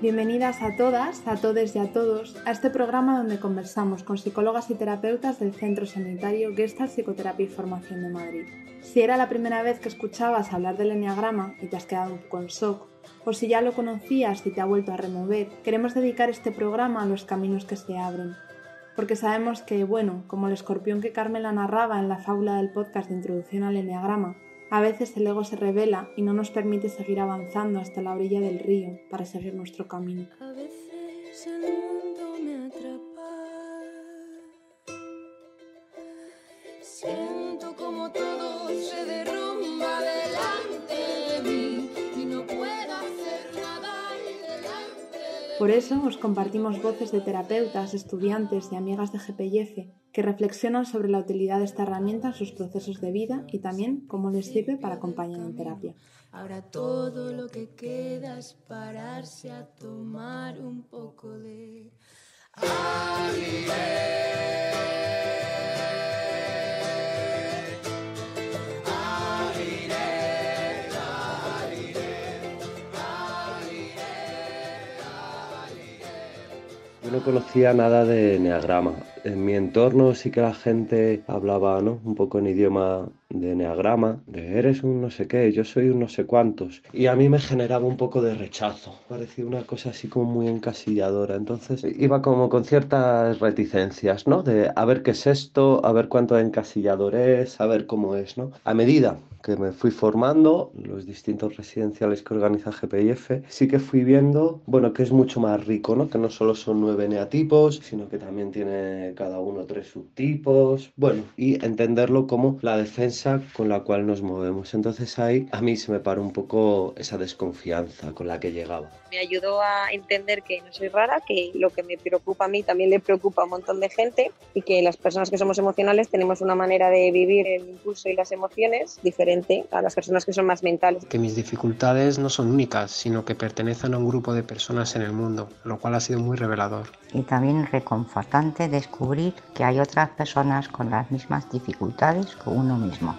Bienvenidas a todas, a todos y a todos a este programa donde conversamos con psicólogas y terapeutas del Centro Sanitario Gestalt Psicoterapia y Formación de Madrid. Si era la primera vez que escuchabas hablar del enneagrama y te has quedado un poco en shock, o si ya lo conocías y te ha vuelto a remover, queremos dedicar este programa a los caminos que se abren. Porque sabemos que, bueno, como el escorpión que Carmela narraba en la fábula del podcast de introducción al enneagrama, a veces el ego se revela y no nos permite seguir avanzando hasta la orilla del río para seguir nuestro camino. Por eso os compartimos voces de terapeutas, estudiantes y amigas de GPIF que reflexionan sobre la utilidad de esta herramienta en sus procesos de vida y también cómo les sirve para acompañar en terapia. Ahora todo lo que queda es pararse a tomar un poco de Yo no conocía nada de Enneagrama. En mi entorno sí que la gente hablaba, ¿no? Un poco en idioma de Enneagrama, de eres un no sé qué, yo soy un no sé cuántos. Y a mí me generaba un poco de rechazo. Parecía una cosa así como muy encasilladora. Entonces iba como con ciertas reticencias, ¿no? De a ver qué es esto, a ver cuánto encasillador es, a ver cómo es, ¿no? A medida que me fui formando, los distintos residenciales que organiza GPIF, sí que fui viendo, bueno, que es mucho más rico, ¿no? Que no solo son nueve neatipos, sino que también tiene cada uno tres subtipos, bueno, y entenderlo como la defensa con la cual nos movemos. Entonces ahí a mí se me paró un poco esa desconfianza con la que llegaba. me ayudó a entender que no soy rara, que lo que me preocupa a mí también le preocupa a un montón de gente y que las personas que somos emocionales tenemos una manera de vivir el impulso y las emociones diferente a las personas que son más mentales. que mis dificultades no son únicas, sino que pertenecen a un grupo de personas en el mundo, lo cual ha sido muy revelador. y también reconfortante descubrir que hay otras personas con las mismas dificultades que uno mismo.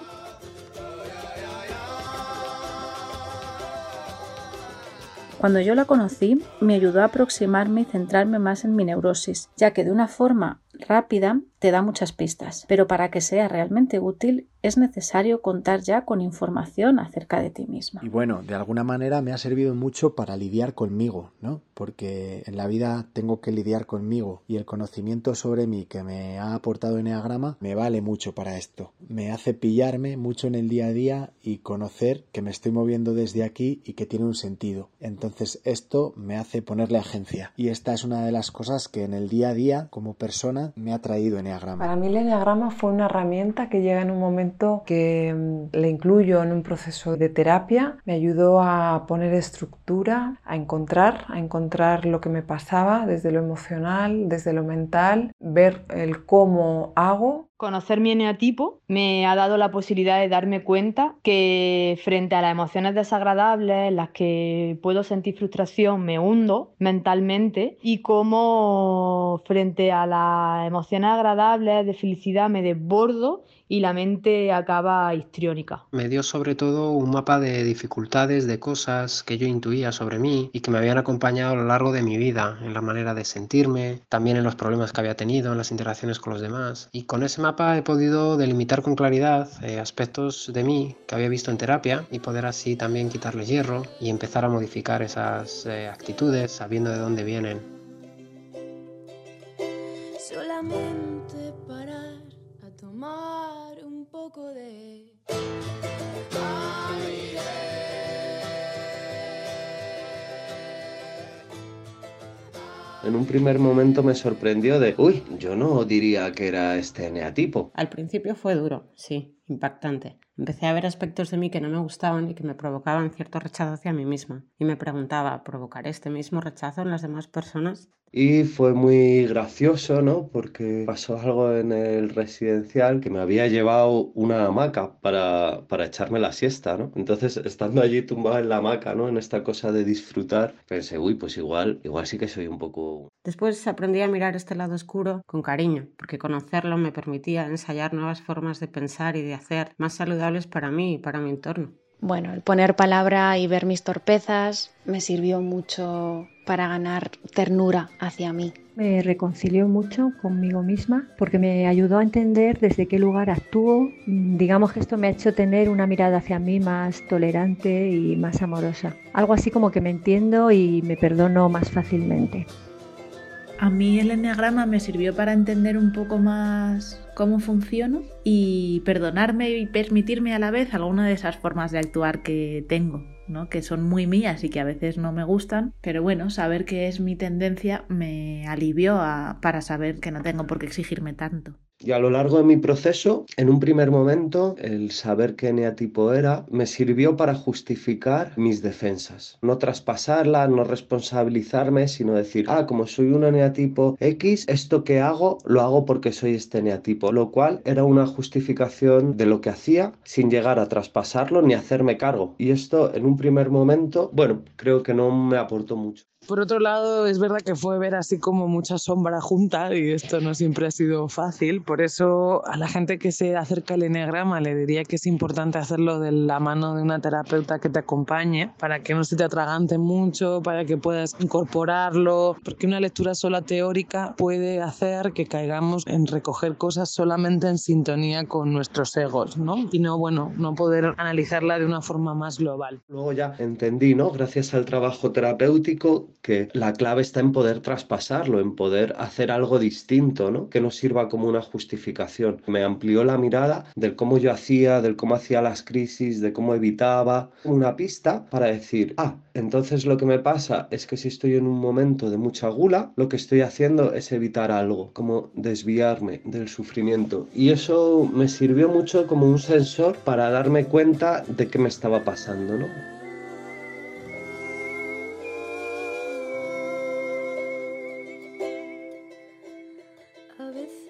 Cuando yo la conocí, me ayudó a aproximarme y centrarme más en mi neurosis, ya que de una forma rápida te da muchas pistas, pero para que sea realmente útil es necesario contar ya con información acerca de ti misma. Y bueno, de alguna manera me ha servido mucho para lidiar conmigo, ¿no? Porque en la vida tengo que lidiar conmigo y el conocimiento sobre mí que me ha aportado Enneagrama me vale mucho para esto. Me hace pillarme mucho en el día a día y conocer que me estoy moviendo desde aquí y que tiene un sentido. Entonces esto me hace ponerle agencia. Y esta es una de las cosas que en el día a día como persona me ha traído Enneagrama. Para mí el enneagrama fue una herramienta que llega en un momento que mm, le incluyo en un proceso de terapia. Me ayudó a poner estructura, a encontrar, a encontrar lo que me pasaba desde lo emocional, desde lo mental, ver el cómo hago Conocer mi eneatipo me ha dado la posibilidad de darme cuenta que frente a las emociones desagradables en las que puedo sentir frustración me hundo mentalmente y cómo frente a las emociones agradables de felicidad me desbordo y la mente acaba histriónica. Me dio sobre todo un mapa de dificultades, de cosas que yo intuía sobre mí y que me habían acompañado a lo largo de mi vida, en la manera de sentirme, también en los problemas que había tenido, en las interacciones con los demás. Y con ese he podido delimitar con claridad eh, aspectos de mí que había visto en terapia y poder así también quitarle hierro y empezar a modificar esas eh, actitudes sabiendo de dónde vienen. En un primer momento me sorprendió de, uy, yo no diría que era este eneatipo. Al principio fue duro, sí, impactante. Empecé a ver aspectos de mí que no me gustaban y que me provocaban cierto rechazo hacia mí misma. Y me preguntaba, ¿provocaré este mismo rechazo en las demás personas? Y fue muy gracioso, ¿no? Porque pasó algo en el residencial que me había llevado una hamaca para, para echarme la siesta, ¿no? Entonces, estando allí tumbado en la hamaca, ¿no? En esta cosa de disfrutar, pensé, uy, pues igual, igual sí que soy un poco... Después aprendí a mirar este lado oscuro con cariño, porque conocerlo me permitía ensayar nuevas formas de pensar y de hacer más saludables para mí y para mi entorno. Bueno, el poner palabra y ver mis torpezas me sirvió mucho para ganar ternura hacia mí. Me reconcilió mucho conmigo misma porque me ayudó a entender desde qué lugar actúo. Digamos que esto me ha hecho tener una mirada hacia mí más tolerante y más amorosa. Algo así como que me entiendo y me perdono más fácilmente. A mí el enneagrama me sirvió para entender un poco más cómo funciono y perdonarme y permitirme a la vez alguna de esas formas de actuar que tengo, ¿no? que son muy mías y que a veces no me gustan, pero bueno, saber que es mi tendencia me alivió a, para saber que no tengo por qué exigirme tanto. Y a lo largo de mi proceso, en un primer momento, el saber qué eneatipo era me sirvió para justificar mis defensas. No traspasarla, no responsabilizarme, sino decir, ah, como soy un eneatipo X, esto que hago lo hago porque soy este eneatipo, lo cual era una justificación de lo que hacía sin llegar a traspasarlo ni hacerme cargo. Y esto en un primer momento, bueno, creo que no me aportó mucho. Por otro lado, es verdad que fue ver así como mucha sombra junta y esto no siempre ha sido fácil. Por eso a la gente que se acerca al eneagrama le diría que es importante hacerlo de la mano de una terapeuta que te acompañe para que no se te atragante mucho, para que puedas incorporarlo, porque una lectura sola teórica puede hacer que caigamos en recoger cosas solamente en sintonía con nuestros egos, ¿no? Y no, bueno, no poder analizarla de una forma más global. Luego ya entendí, ¿no? Gracias al trabajo terapéutico que la clave está en poder traspasarlo, en poder hacer algo distinto, ¿no? Que no sirva como una justificación. Me amplió la mirada del cómo yo hacía, del cómo hacía las crisis, de cómo evitaba. Una pista para decir, ah, entonces lo que me pasa es que si estoy en un momento de mucha gula, lo que estoy haciendo es evitar algo, como desviarme del sufrimiento. Y eso me sirvió mucho como un sensor para darme cuenta de qué me estaba pasando, ¿no? A veces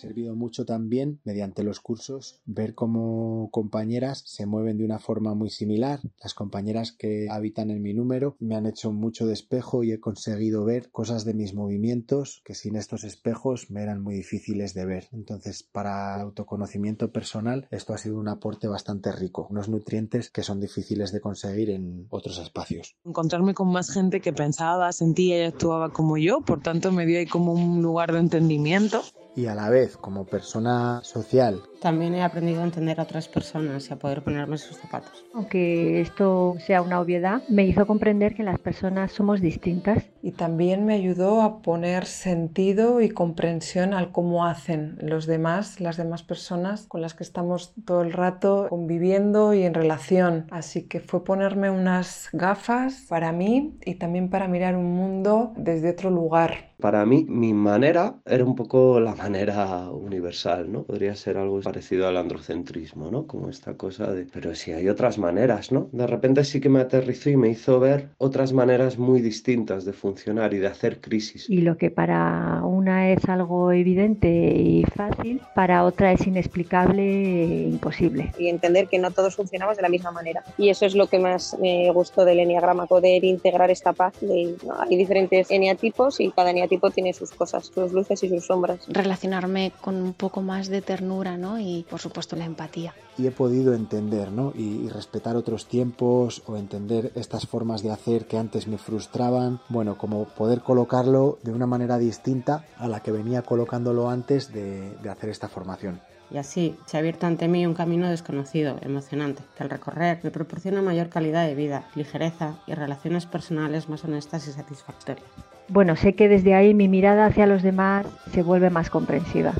servido mucho también, mediante los cursos, ver cómo compañeras se mueven de una forma muy similar. Las compañeras que habitan en mi número me han hecho mucho de espejo y he conseguido ver cosas de mis movimientos que sin estos espejos me eran muy difíciles de ver. Entonces, para autoconocimiento personal, esto ha sido un aporte bastante rico, unos nutrientes que son difíciles de conseguir en otros espacios. Encontrarme con más gente que pensaba, sentía y actuaba como yo, por tanto me dio ahí como un lugar de entendimiento. Y a la vez, como persona social, También he aprendido a entender a otras personas y a poder ponerme sus zapatos. Aunque esto sea una obviedad, me hizo comprender que las personas somos distintas. Y también me ayudó a poner sentido y comprensión al cómo hacen los demás, las demás personas con las que estamos todo el rato conviviendo y en relación. Así que fue ponerme unas gafas para mí y también para mirar un mundo desde otro lugar. Para mí, mi manera era un poco la manera universal, ¿no? Podría ser algo parecido al androcentrismo, ¿no? Como esta cosa de, pero si hay otras maneras, ¿no? De repente sí que me aterrizó y me hizo ver otras maneras muy distintas de funcionar y de hacer crisis. Y lo que para una es algo evidente y fácil, para otra es inexplicable e imposible. y entender que no todos funcionamos de la misma manera. Y eso es lo que más me gustó del eneagrama, poder integrar esta paz. De, ¿no? Hay diferentes eneatipos y cada eneatipo tiene sus cosas, sus luces y sus sombras. Relacionarme con un poco más de ternura, ¿no? Y por supuesto la empatía. y he podido entender, ¿no? Y, y respetar otros tiempos o entender estas formas de hacer que antes me frustraban. Bueno, como poder colocarlo de una manera distinta a la que venía colocándolo antes de, de hacer esta formación. Y así se ha abierto ante mí un camino desconocido, emocionante, que al recorrer me proporciona mayor calidad de vida, ligereza y relaciones personales más honestas y satisfactorias. Bueno, sé que desde ahí mi mirada hacia los demás se vuelve más comprensiva.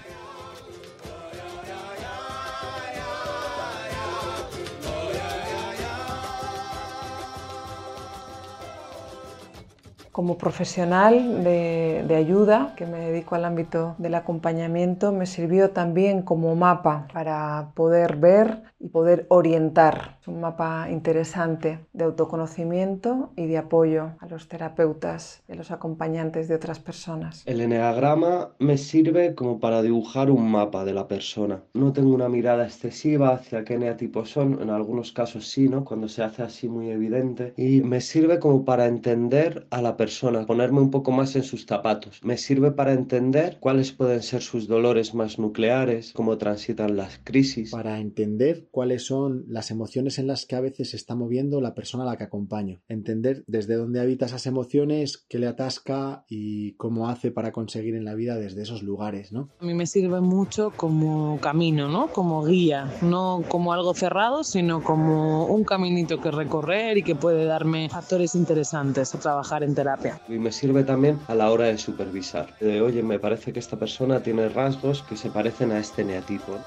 Como profesional de, de, ayuda, que me dedico al ámbito del acompañamiento, me sirvió también como mapa para poder ver y poder orientar. Es un mapa interesante de autoconocimiento y de apoyo a los terapeutas y a los acompañantes de otras personas. El eneagrama me sirve como para dibujar un mapa de la persona. No tengo una mirada excesiva hacia qué eneatipos son, en algunos casos sí, ¿no? Cuando se hace así muy evidente. Y me sirve como para entender a la persona, ponerme un poco más en sus zapatos. Me sirve para entender cuáles pueden ser sus dolores más nucleares, cómo transitan las crisis. Para entender cuáles son las emociones en las que a veces se está moviendo la persona a la que acompaño. Entender desde dónde habita esas emociones, qué le atasca y cómo hace para conseguir en la vida desde esos lugares, ¿no? A mí me sirve mucho como camino, ¿no? Como guía, no como algo cerrado, sino como un caminito que recorrer y que puede darme factores interesantes a trabajar en terapia. Y me sirve también a la hora de supervisar. De, oye, me parece que esta persona tiene rasgos que se parecen a este neatipo.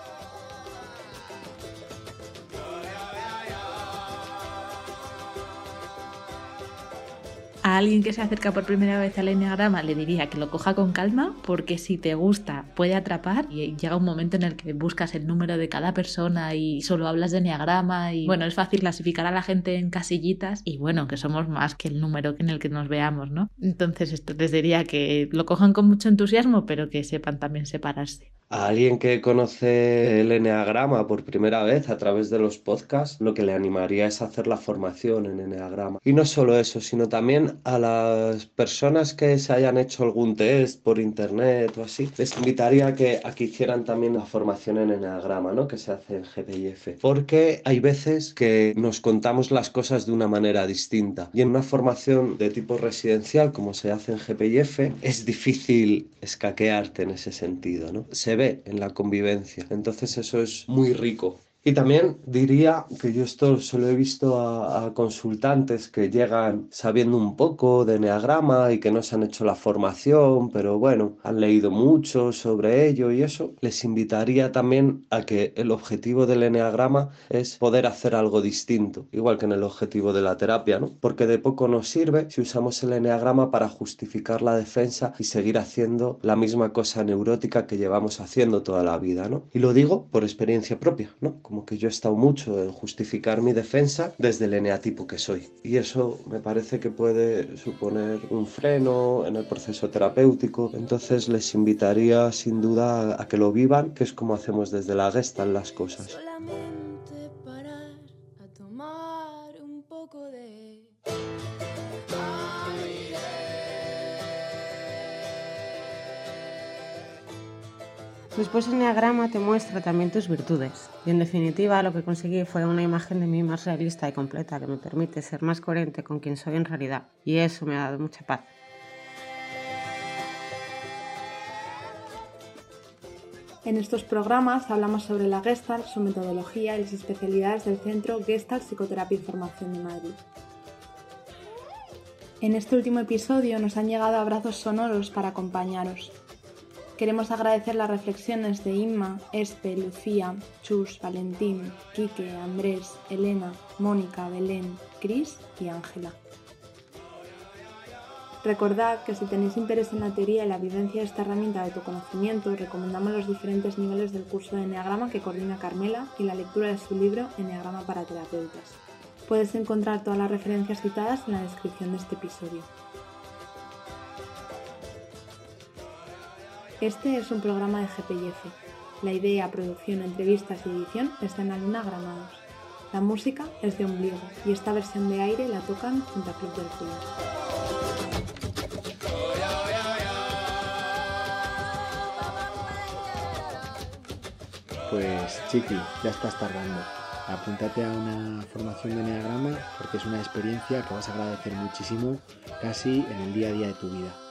Alguien que se acerca por primera vez al enneagrama le diría que lo coja con calma porque si te gusta puede atrapar y llega un momento en el que buscas el número de cada persona y solo hablas de enneagrama y bueno, es fácil clasificar a la gente en casillitas y bueno, que somos más que el número en el que nos veamos, ¿no? Entonces esto les diría que lo cojan con mucho entusiasmo pero que sepan también separarse. A alguien que conoce el enneagrama por primera vez a través de los podcasts, lo que le animaría es hacer la formación en enneagrama. Y no solo eso, sino también a las personas que se hayan hecho algún test por internet o así, les invitaría a que, a que hicieran también la formación en enneagrama, ¿no? Que se hace en GPIF. Porque hay veces que nos contamos las cosas de una manera distinta. Y en una formación de tipo residencial, como se hace en GPIF, es difícil escaquearte en ese sentido, ¿no? Ve en la convivencia. Entonces eso es muy rico. Y también diría que yo esto solo he visto a, consultantes que llegan sabiendo un poco de enneagrama y que no se han hecho la formación, pero bueno, han leído mucho sobre ello y eso. Les invitaría también a que el objetivo del enneagrama es poder hacer algo distinto, igual que en el objetivo de la terapia, ¿no? Porque de poco nos sirve si usamos el enneagrama para justificar la defensa y seguir haciendo la misma cosa neurótica que llevamos haciendo toda la vida, ¿no? Y lo digo por experiencia propia, ¿no? Como que yo he estado mucho en justificar mi defensa desde el eneatipo que soy. Y eso me parece que puede suponer un freno en el proceso terapéutico. Entonces les invitaría sin duda a que lo vivan, que es como hacemos desde la Gestalt las cosas. Después el Enneagrama te muestra también tus virtudes. Y en definitiva lo que conseguí fue una imagen de mí más realista y completa que me permite ser más coherente con quien soy en realidad. Y eso me ha dado mucha paz. En estos programas hablamos sobre la Gestalt, su metodología y las especialidades del Centro Gestalt Psicoterapia y Formación de Madrid. En este último episodio nos han llegado abrazos sonoros para acompañaros. Queremos agradecer las reflexiones de Inma, Espe, Lucía, Chus, Valentín, Quique, Andrés, Elena, Mónica, Belén, Cris y Ángela. Recordad que si tenéis interés en la teoría y la vivencia de esta herramienta de autoconocimiento, recomendamos los diferentes niveles del curso de Enneagrama que coordina Carmela y la lectura de su libro Enneagrama para terapeutas. Puedes encontrar todas las referencias citadas en la descripción de este episodio. Este es un programa de GPIF. La idea, producción, entrevistas y edición está en la Luna Granados. La música es de Ombligo y esta versión de aire la tocan junto a Club del Frío. Pues chiqui, ya estás tardando. Apúntate a una formación de Enneagrama porque es una experiencia que vas a agradecer muchísimo casi en el día a día de tu vida.